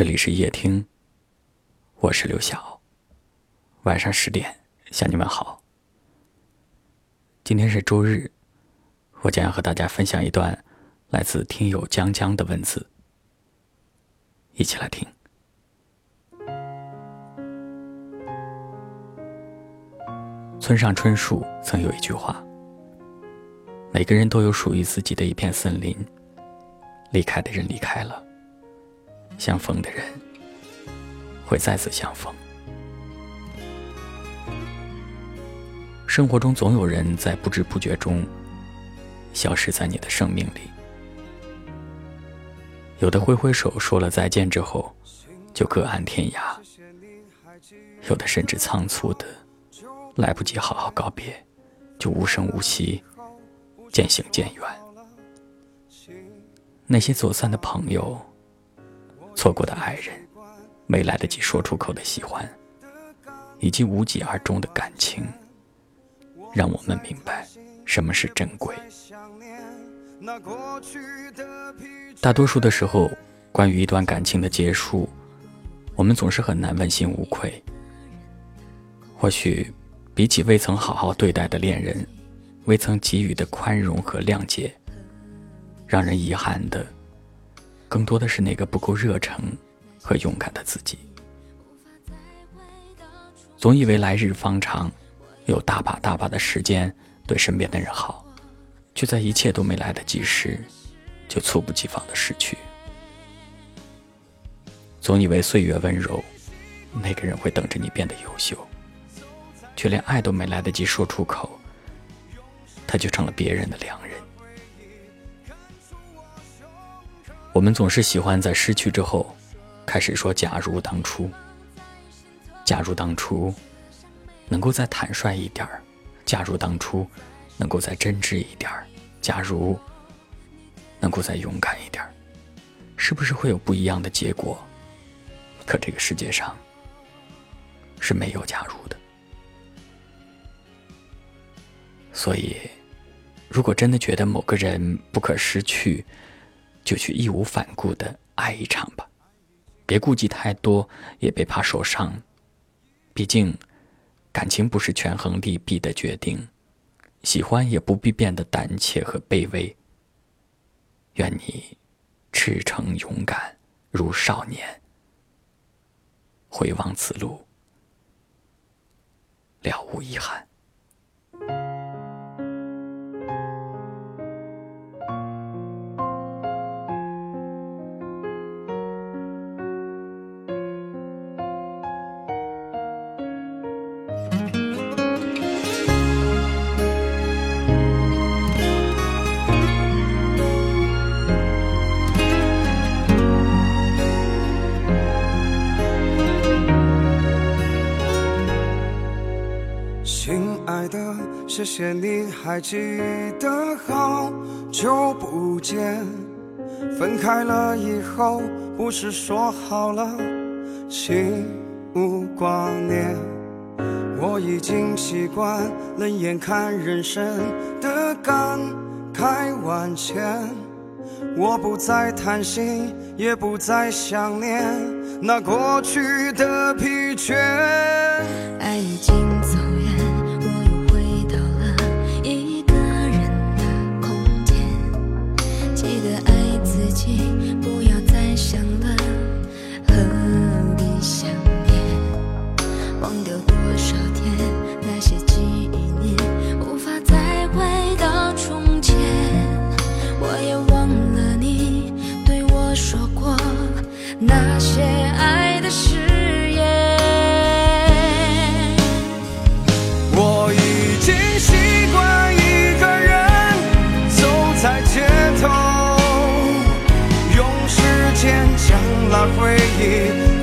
这里是夜听，我是刘晓。晚上十点向你们好。今天是周日，我将要和大家分享一段来自听友江江的文字，一起来听。村上春树曾有一句话：“每个人都有属于自己的一片森林，离开的人离开了。”相逢的人会再次相逢。生活中总有人在不知不觉中消失在你的生命里，有的挥挥手说了再见之后就各安天涯，有的甚至仓促的来不及好好告别，就无声无息渐行渐远。那些走散的朋友。错过的爱人，没来得及说出口的喜欢，以及无疾而终的感情，让我们明白什么是珍贵。大多数的时候，关于一段感情的结束，我们总是很难问心无愧。或许，比起未曾好好对待的恋人，未曾给予的宽容和谅解，让人遗憾的。更多的是那个不够热诚和勇敢的自己。总以为来日方长，有大把大把的时间对身边的人好，却在一切都没来得及时，就猝不及防的失去。总以为岁月温柔，那个人会等着你变得优秀，却连爱都没来得及说出口，他就成了别人的良人。我们总是喜欢在失去之后，开始说“假如当初”。假如当初能够再坦率一点儿，假如当初能够再真挚一点儿，假如能够再勇敢一点儿，是不是会有不一样的结果？可这个世界上是没有假如的。所以，如果真的觉得某个人不可失去，就去义无反顾的爱一场吧，别顾忌太多，也别怕受伤。毕竟，感情不是权衡利弊的决定，喜欢也不必变得胆怯和卑微。愿你赤诚勇敢如少年，回望此路，了无遗憾。亲爱的，谢谢你还记得好久不见。分开了以后，不是说好了心无挂念。我已经习惯冷眼看人生的感慨万千。我不再贪心，也不再想念那过去的疲倦。爱已经走不。回忆。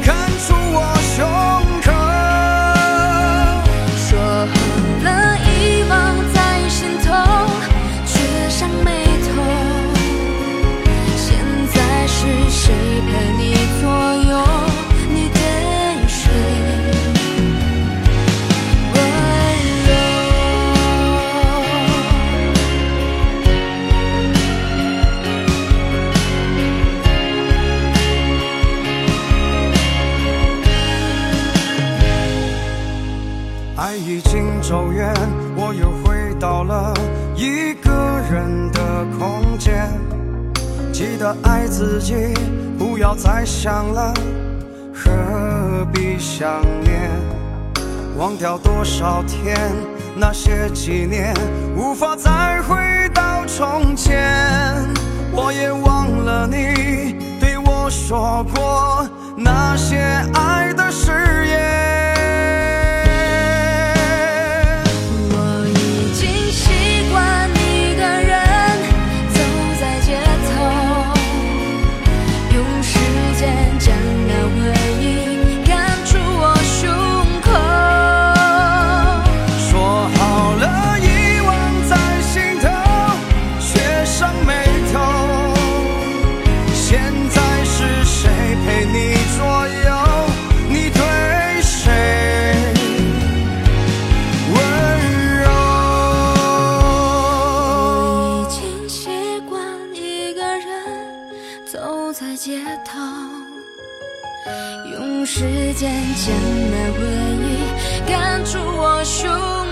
已经走远，我又回到了一个人的空间。记得爱自己，不要再想了，何必想念？忘掉多少天，那些纪念，无法再回到从前。我也忘了你对我说过那些爱走在街头，用时间将那回忆赶出我胸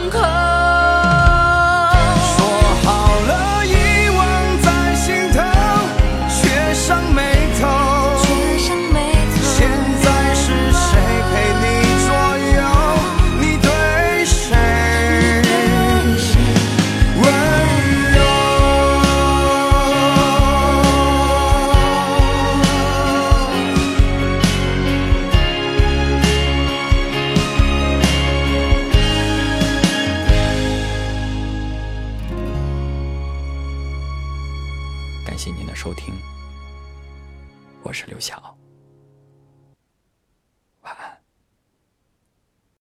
口。谢谢您的收听。我是刘晓。